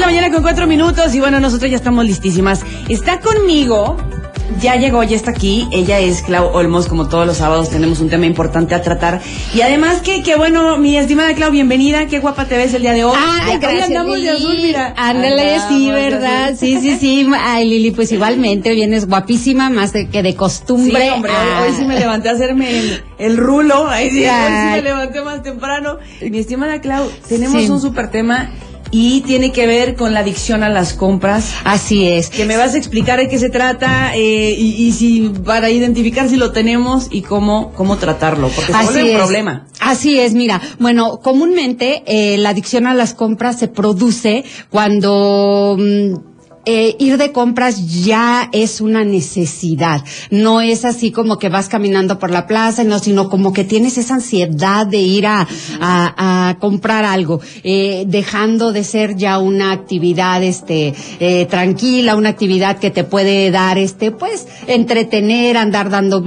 de la mañana con cuatro minutos y bueno, nosotros ya estamos listísimas. Está conmigo, ya llegó, ya está aquí. Ella es Clau Olmos, como todos los sábados tenemos un tema importante a tratar. Y además que, que bueno, mi estimada Clau, bienvenida, qué guapa te ves el día de hoy. Ay, gracias, andamos de Lili. azul, mira. Ándale, sí, de ¿verdad? Sí, sí, sí. Ay, Lili, pues igualmente vienes guapísima, más de que de costumbre. Sí, hombre, hoy, Ah. hoy sí me levanté a hacerme el, el rulo. Ay, sí, hoy sí me levanté más temprano. Mi estimada Clau, tenemos Sí. un súper tema y tiene que ver con la adicción a las compras. Así es. Que me vas a explicar de qué se trata eh, y, y si para identificar si lo tenemos y cómo cómo tratarlo, porque se vuelve un es. problema. Así es, mira, bueno, comúnmente eh, la adicción a las compras se produce cuando mm, eh, ir de compras ya es una necesidad. No es así como que vas caminando por la plaza, no, sino como que tienes esa ansiedad de ir a, a, a comprar algo, eh, dejando de ser ya una actividad, este, eh, tranquila, una actividad que te puede dar, este, pues, entretener, andar dando,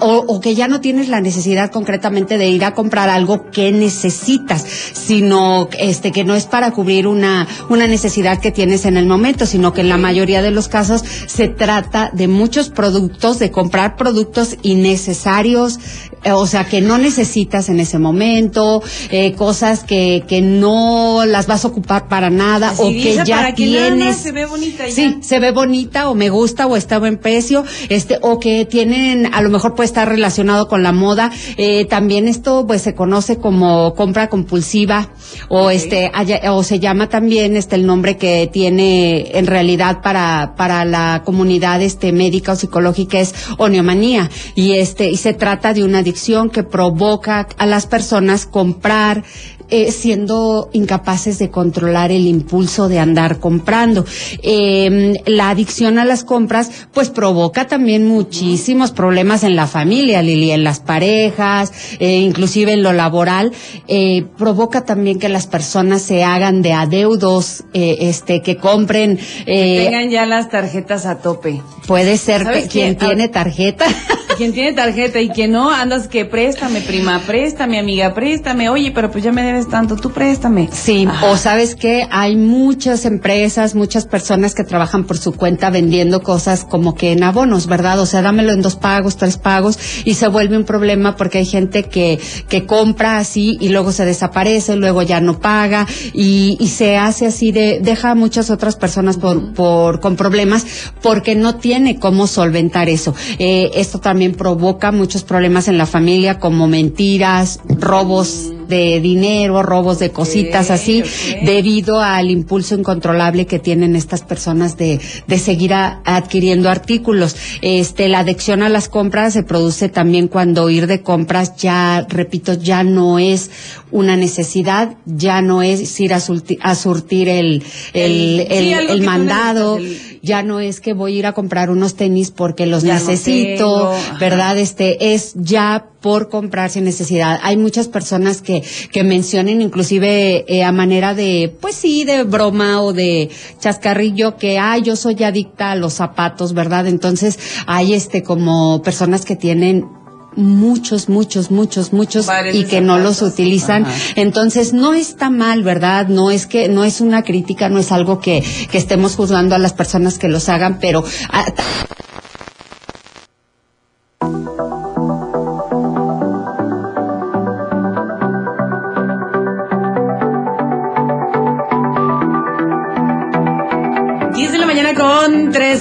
o, o que ya no tienes la necesidad concretamente de ir a comprar algo que necesitas, sino, este, que no es para cubrir una, una necesidad que tienes en el momento, sino que en la mayoría de los casos se trata de muchos productos, de comprar productos innecesarios, eh, o sea, que no necesitas en ese momento, eh, cosas que, que no las vas a ocupar para nada, Así o que ya para que nada tienes. se ve bonita y Sí, ya. se ve bonita o me gusta o está a buen precio, este, o que tienen, a lo mejor puede estar relacionado con la moda. Eh, también esto pues se conoce como compra compulsiva o este, haya- o se llama también este el nombre que tiene en realidad para, para la comunidad este médica o psicológica es oniomanía. Y este, y se trata de una adicción que provoca a las personas comprar eh, siendo incapaces de controlar el impulso de andar comprando. Eh, la adicción a las compras, pues provoca también muchísimos problemas en la familia, Lili, en las parejas, eh, inclusive en lo laboral. Eh, provoca también que las personas se hagan de adeudos, eh, este, que compren. eh, Tengan ya las tarjetas a tope. puede ser ¿Sabes que quien tiene tarjeta. Quien tiene tarjeta y quien no, andas que préstame, prima, préstame, amiga, préstame. Oye, pero pues ya me debes tanto, tú préstame. Sí, Ajá. o sabes que hay muchas empresas, muchas personas que trabajan por su cuenta vendiendo cosas como que en abonos, ¿verdad? O sea, dámelo en dos pagos, tres pagos y se vuelve un problema porque hay gente que, que compra así y luego se desaparece, luego ya no paga y, y se hace así de, deja a muchas otras personas por, por, con problemas porque no tiene cómo solventar eso. Eh, esto también provoca muchos problemas en la familia como mentiras, robos de dinero, robos de cositas así, debido al impulso incontrolable que tienen estas personas de, de seguir a- adquiriendo artículos. Este, la adicción a las compras se produce también cuando ir de compras ya, repito, ya no es una necesidad, ya no es ir a, surti- a surtir el, el, El- sí, tú mandado, ya no es que voy a ir a comprar unos tenis porque los Ya necesito. ¿verdad? Este, es ya por comprar sin necesidad. Hay muchas personas que, que mencionen inclusive eh, a manera de, pues sí, de broma o de chascarrillo que, ah, yo soy adicta a los zapatos, ¿verdad? Entonces hay este como personas que tienen muchos, muchos, muchos, muchos Varios y que no los utilizan. Ajá. Entonces no está mal, ¿verdad? No es que, no es una crítica, no es algo que, que estemos juzgando a las personas que los hagan, pero ah,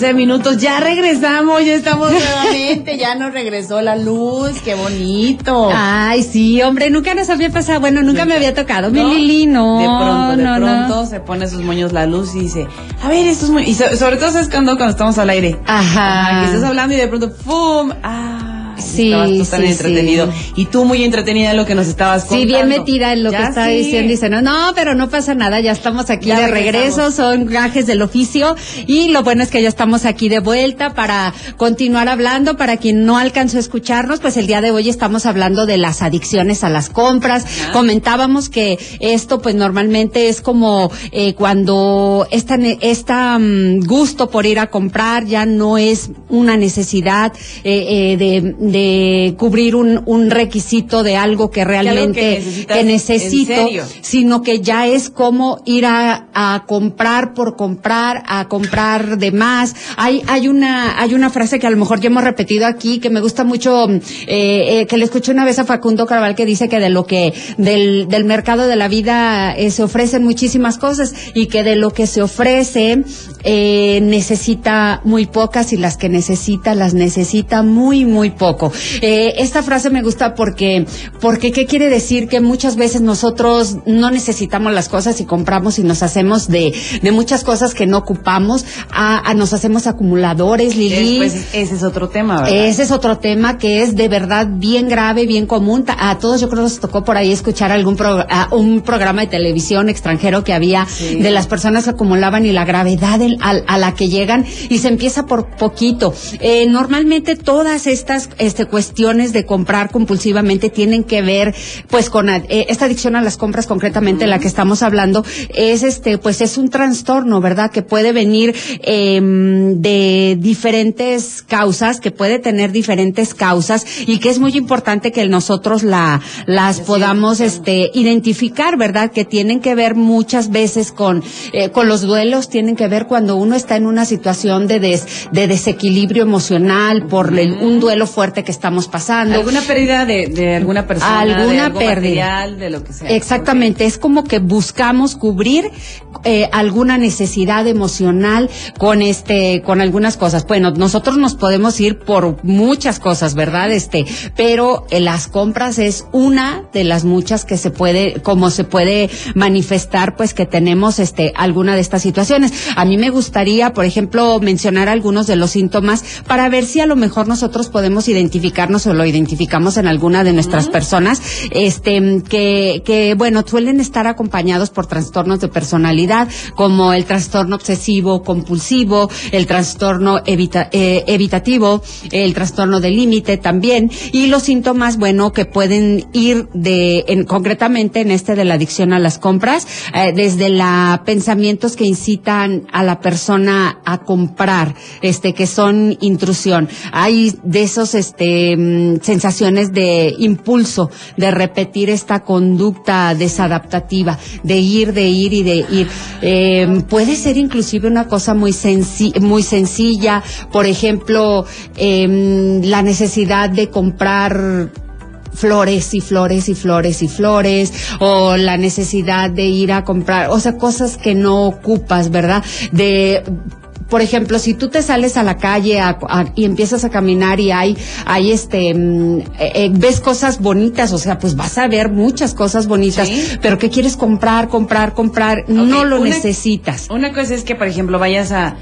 12 minutos. Ya regresamos, ya estamos nuevamente, ya nos regresó la luz, qué bonito. Ay, sí, hombre, nunca nos había pasado, bueno, nunca me había tocado. Mi Lili, no. De pronto, de pronto se pone sus moños la luz y dice, a ver, estos moños. Y sobre todo es cuando, cuando estamos al aire. Ajá. Ajá que estás hablando y de pronto, ¡pum! ¡Ah! Sí, estabas tú tan sí, entretenido. sí. Y tú muy entretenida en lo que nos estabas contando. Sí, bien metida en lo Ya que estaba diciendo. Dice, no, no, pero no pasa nada, ya estamos aquí Ya de regresamos. regreso, son gajes del oficio. Y lo bueno es que ya estamos aquí de vuelta para continuar hablando. Para quien no alcanzó a escucharnos, pues el día de hoy estamos hablando de las adicciones a las compras. Comentábamos que esto, pues normalmente es como eh, cuando esta, esta mm, gusto por ir a comprar ya no es una necesidad eh, eh, de, de cubrir un, un requisito de algo que realmente que, necesito, sino que ya es como ir a, a, comprar por comprar, a comprar de más. Hay, hay una, hay una frase que a lo mejor ya hemos repetido aquí que me gusta mucho, eh, eh, que le escuché una vez a Facundo Carval que dice que de lo que, del, del mercado de la vida eh, se ofrecen muchísimas cosas y que de lo que se ofrece eh, necesita muy pocas y las que necesita las necesita muy muy poco. Eh, esta frase me gusta porque porque qué quiere decir que muchas veces nosotros no necesitamos las cosas y compramos y nos hacemos de de muchas cosas que no ocupamos, a, nos hacemos acumuladores, Lili. ese es otro tema, ¿verdad? Ese es otro tema que es de verdad bien grave, bien común. A todos yo creo que nos tocó por ahí escuchar algún un programa de televisión extranjero que había de las personas que acumulaban y la gravedad del a, la que llegan y se empieza por poquito. Eh, normalmente todas estas este, cuestiones de comprar compulsivamente tienen que ver pues con eh, esta adicción a las compras concretamente la que estamos hablando es este pues es un trastorno, ¿verdad? Que puede venir em, de diferentes causas, que puede tener diferentes causas y que es muy importante que nosotros la las podamos este identificar, ¿verdad? Que tienen que ver muchas veces con eh, con los duelos, tienen que ver cuando uno está en una situación de, de desequilibrio emocional por un duelo fuerte que estamos pasando. ¿Alguna pérdida de, alguna persona? Alguna pérdida. de lo que sea. Exactamente, es como que buscamos cubrir eh, alguna necesidad emocional con este, con algunas cosas. Bueno, nosotros nos podemos ir por muchas cosas, ¿verdad? Este, pero eh, las compras es una de las muchas que se puede, como se puede manifestar, pues que tenemos este, alguna de estas situaciones. A mí me gusta gustaría, por ejemplo, mencionar algunos de los síntomas para ver si a lo mejor nosotros podemos identificarnos o lo identificamos en alguna de nuestras personas, este, que, que, bueno, suelen estar acompañados por trastornos de personalidad, como el trastorno obsesivo compulsivo, el trastorno eh, evitativo, el trastorno de límite también, y los síntomas, bueno, que pueden ir de, en, concretamente en este de la adicción a las compras, eh, desde la pensamientos que incitan a la persona persona a comprar, este, que son intrusión. Hay de esos, este, mm, sensaciones de impulso, de repetir esta conducta desadaptativa, de ir, de ir y de ir. Eh, puede ser inclusive una cosa muy, muy sencilla, por ejemplo, em, la necesidad de comprar flores y flores y flores y flores, o la necesidad de ir a comprar, o sea, cosas que no ocupas, ¿verdad? De por ejemplo, si tú te sales a la calle y empiezas a caminar y hay, hay este, mm, eh, eh, ves cosas bonitas, o sea, pues vas a ver muchas cosas bonitas, pero ¿qué quieres comprar, comprar, comprar? No lo necesitas. Una cosa es que, por ejemplo, vayas a,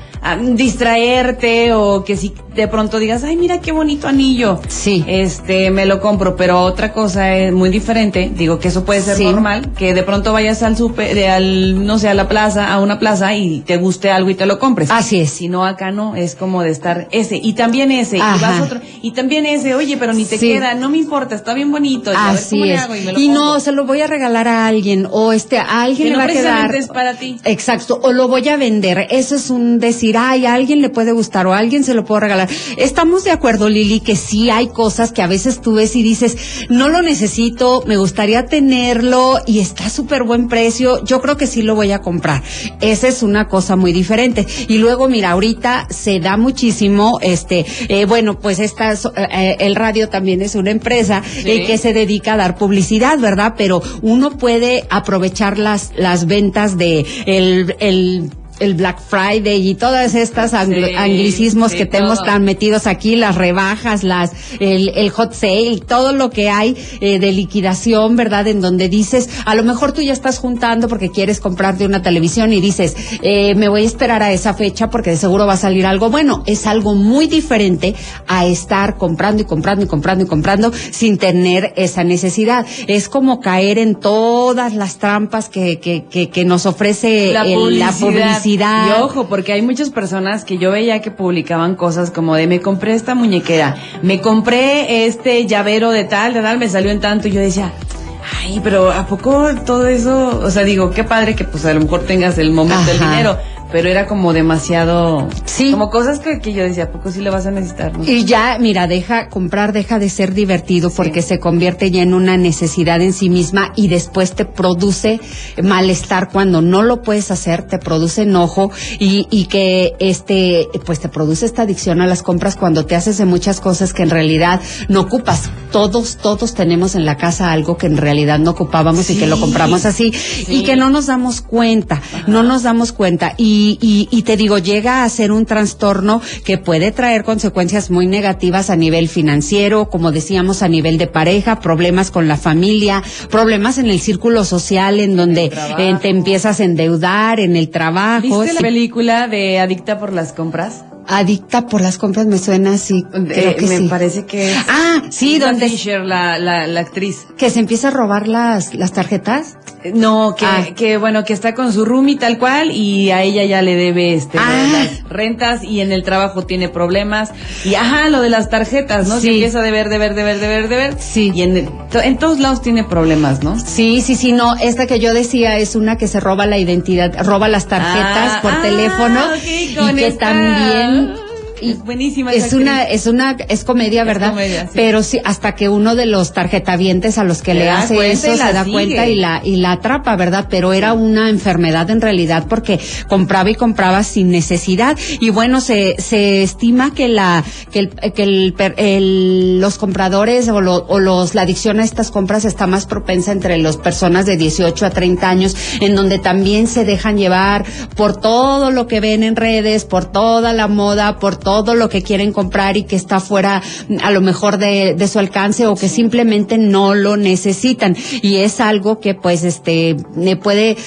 distraerte o que si de pronto digas, ay, mira qué bonito anillo. Sí. Este, me lo compro, pero otra cosa es muy diferente, digo que eso puede ser normal, que de pronto vayas al super, al, no sé, a la plaza, a una plaza y te guste algo y te lo compres. Así si no acá no, es como de estar ese, y también ese, y vas otro, y también ese, oye, pero ni te queda, no me importa, está bien bonito. Así es. y, no, se lo voy a regalar a alguien, o este, a alguien le va a quedar. es para ti. Exacto, o lo voy a vender. Eso es un decir, ay, a alguien le puede gustar, o a alguien se lo puedo regalar. Estamos de acuerdo, Lili, que sí hay cosas que a veces tú ves y dices, no lo necesito, me gustaría tenerlo, y está súper buen precio, yo creo que sí lo voy a comprar. Esa es una cosa muy diferente. Y luego mira, ahorita se da muchísimo, este, eh, bueno, pues esta, eh, el radio también es una empresa eh, que se dedica a dar publicidad, ¿verdad? Pero uno puede aprovechar las, las ventas de el, el el Black Friday y todas estas anglicismos que tenemos tan metidos aquí, las rebajas, las el, el hot sale, todo lo que hay eh, de liquidación, ¿verdad? En donde dices, a lo mejor tú ya estás juntando porque quieres comprarte una televisión y dices, eh, me voy a esperar a esa fecha porque de seguro va a salir algo bueno. Es algo muy diferente a estar comprando y comprando y comprando y comprando sin tener esa necesidad. Es como caer en todas las trampas que, que, que, nos ofrece la publicidad y ojo, porque hay muchas personas que yo veía que publicaban cosas como de me compré esta muñequera, me compré este llavero de tal, de tal, me salió en tanto y yo decía, ay, pero ¿a poco todo eso? O sea, digo, qué padre que pues a lo mejor tengas el momento del dinero, pero era como demasiado. Sí. Como cosas que, que yo decía, ¿a poco sí le vas a necesitar? no? Y ya, mira, deja, comprar deja de ser divertido porque se convierte ya en una necesidad en sí misma y después te produce malestar cuando no lo puedes hacer, te produce enojo y, y que este, pues te produce esta adicción a las compras cuando te haces de muchas cosas que en realidad no ocupas. Todos, todos tenemos en la casa algo que en realidad no ocupábamos y que lo compramos así y que no nos damos cuenta, no nos damos cuenta. Y, y, y te digo, llega a ser un trastorno que puede traer consecuencias muy negativas a nivel financiero, como decíamos, a nivel de pareja, problemas con la familia, problemas en el círculo social, en donde eh, te empiezas a endeudar, en el trabajo. ¿Viste la película de Adicta por las compras? Adicta por las compras me suena así. Creo Eh, que me sí. parece que es Ah, sí, Isla donde Fisher, la, la, la actriz. que se empieza a robar las, las tarjetas. Eh, No, que, Ah. que bueno, que está con su roomie tal cual y a ella ya le debe este lo de Ah. las rentas y en el trabajo tiene problemas y ajá, lo de las tarjetas, ¿no? Sí. Se empieza a deber, deber, deber, deber, deber. Sí. Y en, en todos lados tiene problemas, ¿no? Sí, sí, sí, no, esta que yo decía es una que se roba la identidad, roba las tarjetas Ah, por teléfono ok, y que esta- también Bye. Y Es buenísima es una es una es comedia, Es ¿verdad? comedia, sí. Pero sí hasta que uno de los tarjetavientes a los que le hace eso se da sigue. cuenta y la y la atrapa, ¿verdad? Pero era una enfermedad en realidad porque compraba y compraba sin necesidad y bueno, se se estima que la que el que el, el- los compradores o, lo- o los la adicción a estas compras está más propensa entre las personas de 18 a 30 años en donde también se dejan llevar por todo lo que ven en redes, por toda la moda, por todo lo que quieren comprar y que está fuera mm, a lo mejor de, su alcance o que simplemente no lo necesitan. Y es algo que pues este puede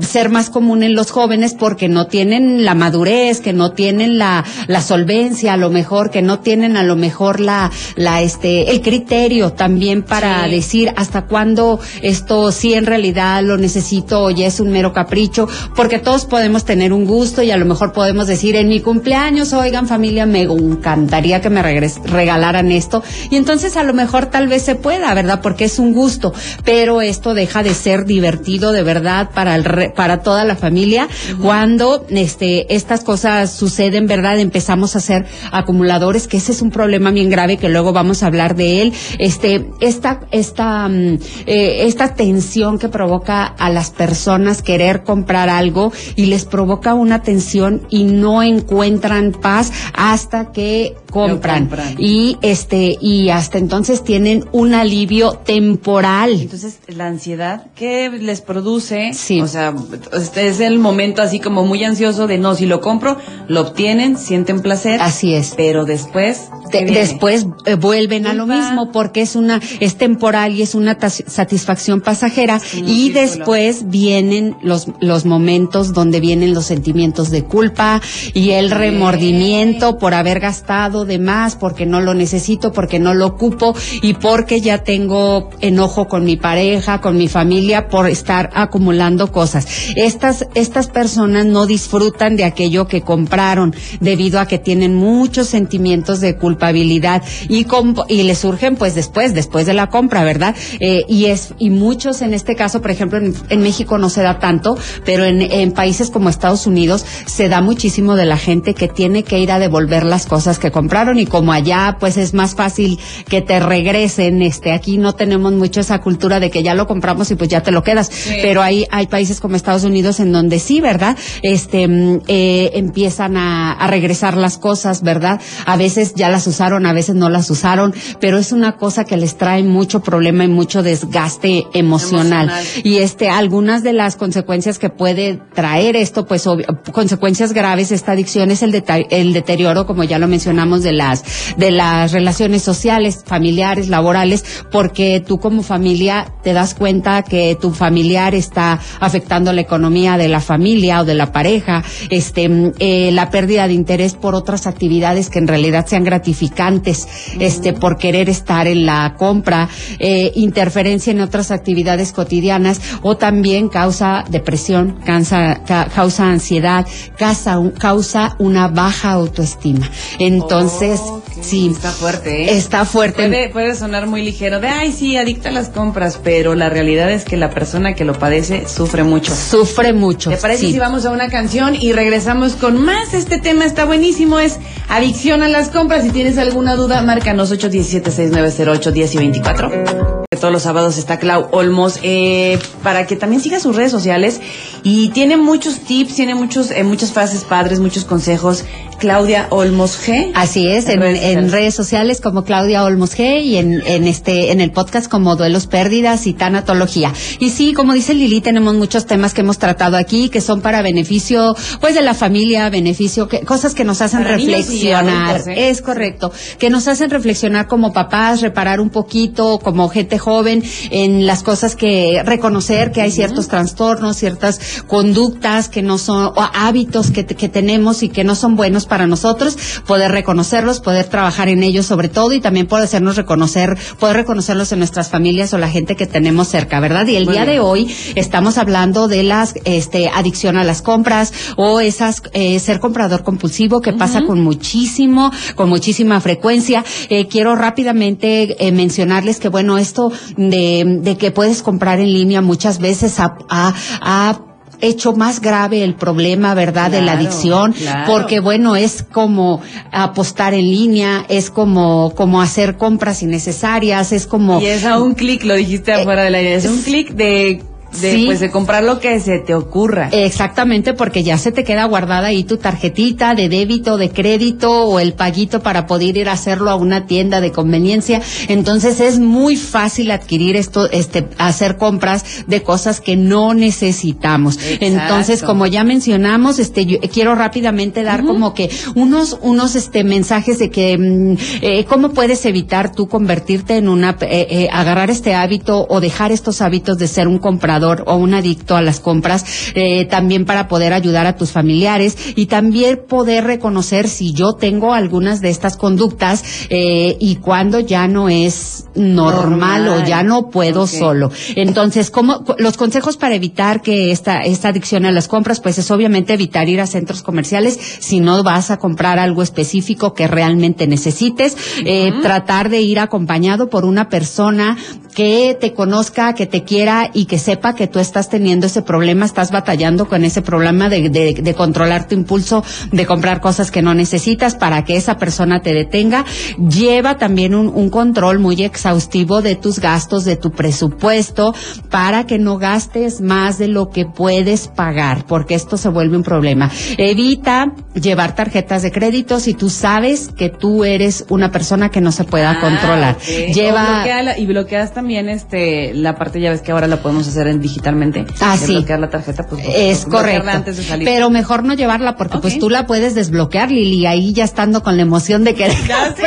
ser más común en los jóvenes porque no tienen la madurez, que no tienen la, la solvencia, a lo mejor, que no tienen a lo mejor la, la, este, el criterio también para Sí. decir hasta cuándo esto sí en realidad lo necesito o ya es un mero capricho, porque todos podemos tener un gusto y a lo mejor podemos decir en mi cumpleaños, oigan familia, me encantaría que me regalaran esto y entonces a lo mejor tal vez se pueda, ¿verdad? Porque es un gusto, pero esto deja de ser divertido de verdad para el re- para toda la familia cuando este estas cosas suceden, ¿verdad? Empezamos a ser acumuladores, que ese es un problema bien grave que luego vamos a hablar de él. Este esta esta mm, eh, esta tensión que provoca a las personas querer comprar algo y les provoca una tensión y no encuentran paz hasta que compran. compran. y este y hasta entonces tienen un alivio temporal. Entonces, la ansiedad que les produce, Sí. o sea, este es el momento así como muy ansioso de no, si lo compro, lo obtienen, sienten placer, Así es. pero después De- ¿qué viene? después eh, vuelven a lo Culpa. mismo porque es una es temporal y es una satisfacción pasajera y después vienen los los momentos donde vienen los sentimientos de culpa y el remordimiento por haber gastado de más porque no lo necesito porque no lo ocupo y porque ya tengo enojo con mi pareja con mi familia por estar acumulando cosas estas estas personas no disfrutan de aquello que compraron debido a que tienen muchos sentimientos de culpabilidad. Y y les surgen pues después después de la compra verdad Eh, y es y muchos en este caso por ejemplo en, en México no se da tanto pero en, en países como Estados Unidos se da muchísimo de la gente que tiene que ir a devolver las cosas que compraron. Y como allá pues es más fácil que te regresen este aquí no tenemos mucho esa cultura de que ya lo compramos y pues ya te lo quedas. Pero hay hay países como Estados Unidos en donde sí verdad este mm, eh, empiezan a, a regresar las cosas verdad a veces ya las usaron a veces no las usaron pero es una cosa que les trae mucho problema y mucho desgaste emocional, Emocional. y este algunas de las consecuencias que puede traer esto pues obvio- consecuencias graves esta adicción es el, deta- el deterioro como ya lo mencionamos de las de las relaciones sociales familiares laborales porque tú como familia te das cuenta que tu familiar está afectando la economía de la familia o de la pareja este eh, la pérdida de interés por otras actividades que en realidad sean gratificantes este por querer estar en la compra eh, interferencia en otras actividades cotidianas o también causa depresión causa, ca- causa ansiedad causa, causa una baja autoestima entonces. Sí. Está fuerte, ¿eh? Está fuerte. Puede, puede sonar muy ligero de, ay, sí, adicta a las compras, pero la realidad es que la persona que lo padece sufre mucho. Sufre mucho. ¿Te parece sí. si vamos a una canción y regresamos con más? Este tema está buenísimo, es adicción a las compras. Si tienes alguna duda, márcanos 817-690-810 y 24. Todos los sábados está Clau Olmos eh, para que también siga sus redes sociales y tiene muchos tips, tiene muchos eh, muchas frases padres, muchos consejos. Claudia Olmos G. Así es, en, en, redes, sociales. como Claudia Olmos G y en, en este en el podcast como Duelos Pérdidas y Tanatología. Y sí, como dice Lili, tenemos muchos temas que hemos tratado aquí que son para beneficio pues de la familia, beneficio que cosas que nos hacen para reflexionar. Adultos, ¿eh? Es correcto, que nos hacen reflexionar como papás, reparar un poquito como gente joven en las cosas que reconocer que hay ciertos trastornos, ciertas conductas que no son o hábitos que, que tenemos y que no son buenos para nosotros, poder reconocerlos, poder trabajar en ellos sobre todo y también poder hacernos reconocer, poder reconocerlos en nuestras familias o la gente que tenemos cerca, ¿verdad? Y el Muy día bien. de hoy estamos hablando de las este adicción a las compras o esas eh, ser comprador compulsivo que pasa con muchísimo, con muchísima frecuencia. Eh, quiero rápidamente eh, mencionarles que bueno, esto de, de que puedes comprar en línea muchas veces ha, ha- ha hecho más grave el problema, ¿verdad? de la adicción, claro. porque bueno, es como apostar en línea, es como, como hacer compras innecesarias, es como... Y es a un clic, lo dijiste afuera del aire, es un clic de, de, Sí. pues, de comprar lo que se te ocurra. Exactamente, porque ya se te queda guardada ahí tu tarjetita de débito, de crédito o el paguito para poder ir a hacerlo a una tienda de conveniencia. Entonces es muy fácil adquirir esto, este, hacer compras de cosas que no necesitamos. Exacto. Entonces, como ya mencionamos, este, yo quiero rápidamente dar como que unos, unos, este, mensajes de que, mm, eh, cómo puedes evitar tú convertirte en una, eh, eh, agarrar este hábito o dejar estos hábitos de ser un comprador o un adicto a las compras, eh, también para poder ayudar a tus familiares y también poder reconocer si yo tengo algunas de estas conductas eh, y cuando ya no es normal, Normal. o ya no puedo solo. Entonces, ¿cómo, los consejos para evitar que esta, esta adicción a las compras, pues es obviamente evitar ir a centros comerciales si no vas a comprar algo específico que realmente necesites, eh, tratar de ir acompañado por una persona que te conozca, que te quiera y que sepa que tú estás teniendo ese problema, estás batallando con ese problema de, de, de controlar tu impulso de comprar cosas que no necesitas para que esa persona te detenga. Lleva también un, un control muy exhaustivo de tus gastos, de tu presupuesto, para que no gastes más de lo que puedes pagar, porque esto se vuelve un problema. Evita llevar tarjetas de crédito si tú sabes que tú eres una persona que no se pueda Ah, controlar. Lleva y bloqueas también este la parte, ya ves que ahora la podemos hacer en digitalmente. Ah, sí. bloquear la tarjeta, pues Es correcto. antes de salir. Pero mejor no llevarla porque pues tú la puedes desbloquear, Lili, ahí ya estando con la emoción de querer. Ya sé,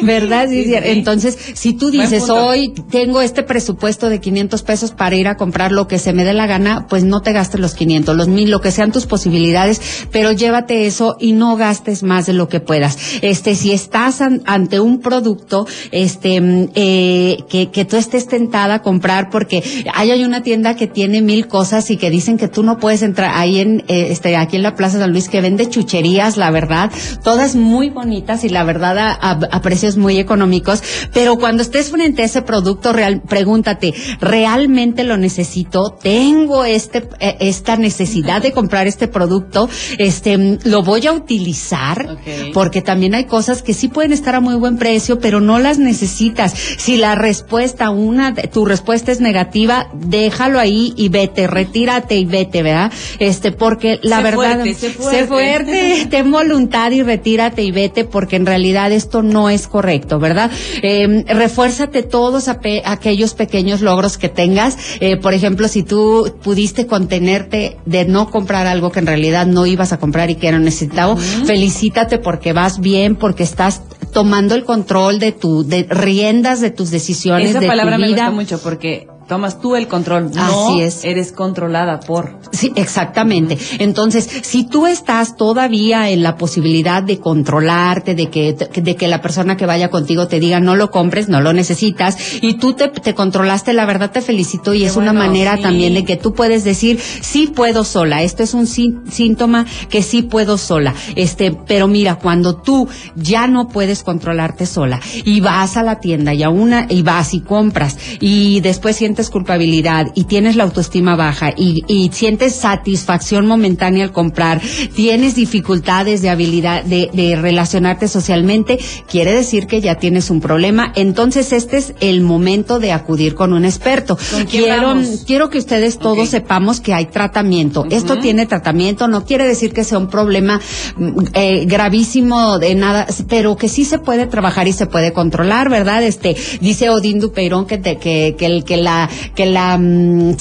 ¿Verdad? sí, Sí, sí. Entonces, si tú dices, hoy tengo este presupuesto de 500 pesos para ir a comprar lo que se me dé la gana, pues no te gastes los 500, los mil, lo que sean tus posibilidades, pero llévate eso y no gastes más de lo que puedas. Este, si estás an- ante un producto, este, mm, eh, que, que tú estés tentada a comprar porque ahí hay una tienda que tiene mil cosas y que dicen que tú no puedes entrar ahí en, eh, este, aquí en la Plaza San Luis que vende chucherías, la verdad, todas muy bonitas y la verdad a, a- a precios muy económicos, pero cuando estés frente a ese producto real, pregúntate, ¿realmente lo necesito? ¿Tengo este, eh, esta necesidad de comprar este producto? Este, ¿lo voy a utilizar? Porque también hay cosas que sí pueden estar a muy buen precio, pero no las necesitas. Si la respuesta, una, tu respuesta es negativa, déjalo ahí y vete, retírate y vete, ¿verdad? Este, porque la Sé verdad, fuerte, sé fuerte. fuerte, ten voluntad y retírate y vete, porque en realidad esto no es correcto, ¿verdad? Eh, refuérzate todos aquellos pequeños logros que tengas. Eh, por ejemplo, si tú pudiste contenerte de no comprar algo que en realidad no ibas a comprar y que era necesitado, felicítate porque vas bien, porque estás tomando el control de tu, de riendas de tus decisiones, Esa de palabra tu me vida. gusta mucho porque tomas tú el control. Así es. Eres controlada por. Sí, exactamente. Entonces, si tú estás todavía en la posibilidad de controlarte, de que, de que la persona que vaya contigo te diga no lo compres, no lo necesitas, y tú te, te controlaste, la verdad te felicito y es una manera también de que tú puedes decir, sí puedo sola. Esto es un síntoma que sí puedo sola. Este, pero mira, cuando tú ya no puedes controlarte sola y vas a la tienda y a una, y vas y compras y después sientes culpabilidad y tienes la autoestima baja y, y sientes satisfacción momentánea al comprar, tienes dificultades de habilidad de, de relacionarte socialmente, quiere decir que ya tienes un problema. Entonces este es el momento de acudir con un experto. Quiero, quiero que ustedes todos sepamos que hay tratamiento. Esto tiene tratamiento, no quiere decir que sea un problema mm, eh, gravísimo de nada, pero que sí se puede trabajar y se puede controlar, ¿verdad? Este, dice Odín Dupeirón que, que, que, el, que la, que la, mm,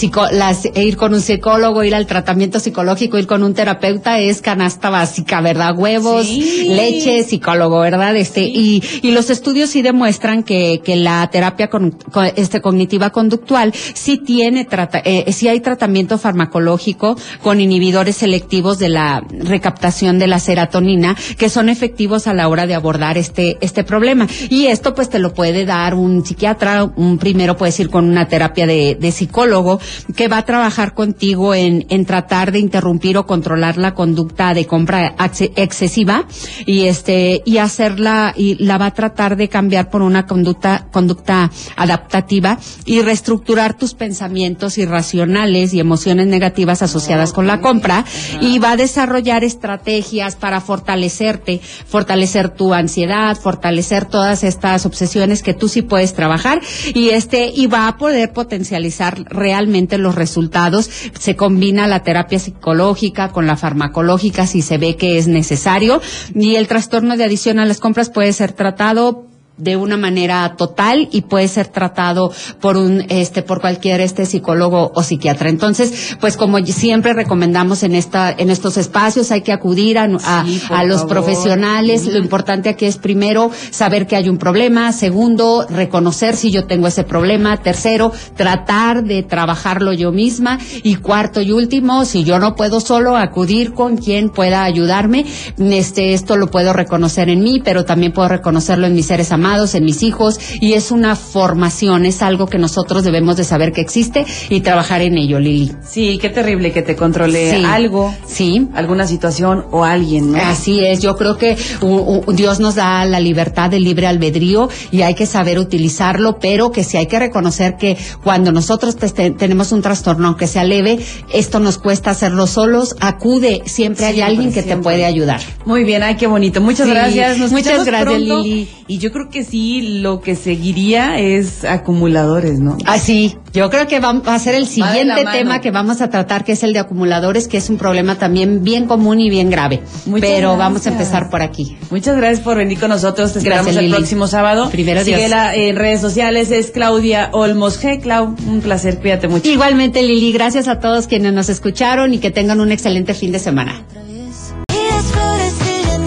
ir con un psicólogo, ir al tratamiento psicológico, ir con un terapeuta es canasta básica, ¿verdad? Huevos, leche, psicólogo, ¿verdad? Este, y, y los estudios sí demuestran que, que la terapia con, este, cognitiva conductual sí tiene trata, eh, sí hay tratamiento farmacológico con inhibidores selectivos de la recaptación de la serotonina que son efectivos a la hora de abordar este, este problema. Y esto pues te lo puede dar un psiquiatra, un primero puedes ir con una terapia de, de psicólogo que va a trabajar contigo en, en tratar de interrumpir o controlar la conducta de compra excesiva y este, y hacerla, y la va a tratar de cambiar por una conducta, conducta adaptativa y reestructurar tus pensamientos irracionales y emociones negativas asociadas con la compra y va a desarrollar estrategias para fortalecerte, fortalecer tu ansiedad, fortalecer todas estas obsesiones que tú sí puedes trabajar y este y va a poder potencializar realmente los resultados. Se combina la terapia psicológica con la farmacológica si se ve que es necesario y el trastorno de adición a las compras puede ser tratado de una manera total y puede ser tratado por un este por cualquier este psicólogo o psiquiatra. Entonces, pues como siempre recomendamos en esta en estos espacios hay que acudir a, a, los profesionales. Lo importante aquí es primero saber que hay un problema, segundo, reconocer si yo tengo ese problema, tercero, tratar de trabajarlo yo misma. Y cuarto y último, si yo no puedo solo acudir con quien pueda ayudarme, este esto lo puedo reconocer en mí, pero también puedo reconocerlo en mis seres amados en mis hijos, y es una formación, es algo que nosotros debemos de saber que existe y trabajar en ello, Lili. Sí, qué terrible que te controle algo, sí, alguna situación o alguien, ¿no? Así es, yo creo que Dios nos da la libertad del libre albedrío y hay que saber utilizarlo, pero que sí hay que reconocer que cuando nosotros tenemos un trastorno, aunque sea leve, esto nos cuesta hacerlo solos, acude, siempre hay alguien que te puede ayudar. Muy bien, ay, qué bonito. Muchas gracias. muchas gracias, Lili. Y yo creo que sí, lo que seguiría es acumuladores, ¿no? Ah, sí. Yo creo que va, a ser el siguiente tema que vamos a tratar, que es el de acumuladores, que es un problema también bien común y bien grave. Pero vamos a empezar por aquí. Muchas gracias por venir con nosotros. Te esperamos el próximo sábado. Primero Síguela en redes sociales, es Claudia Olmos G. Clau, un placer, cuídate mucho. Igualmente, Lili, gracias a todos quienes nos escucharon y que tengan un excelente fin de semana.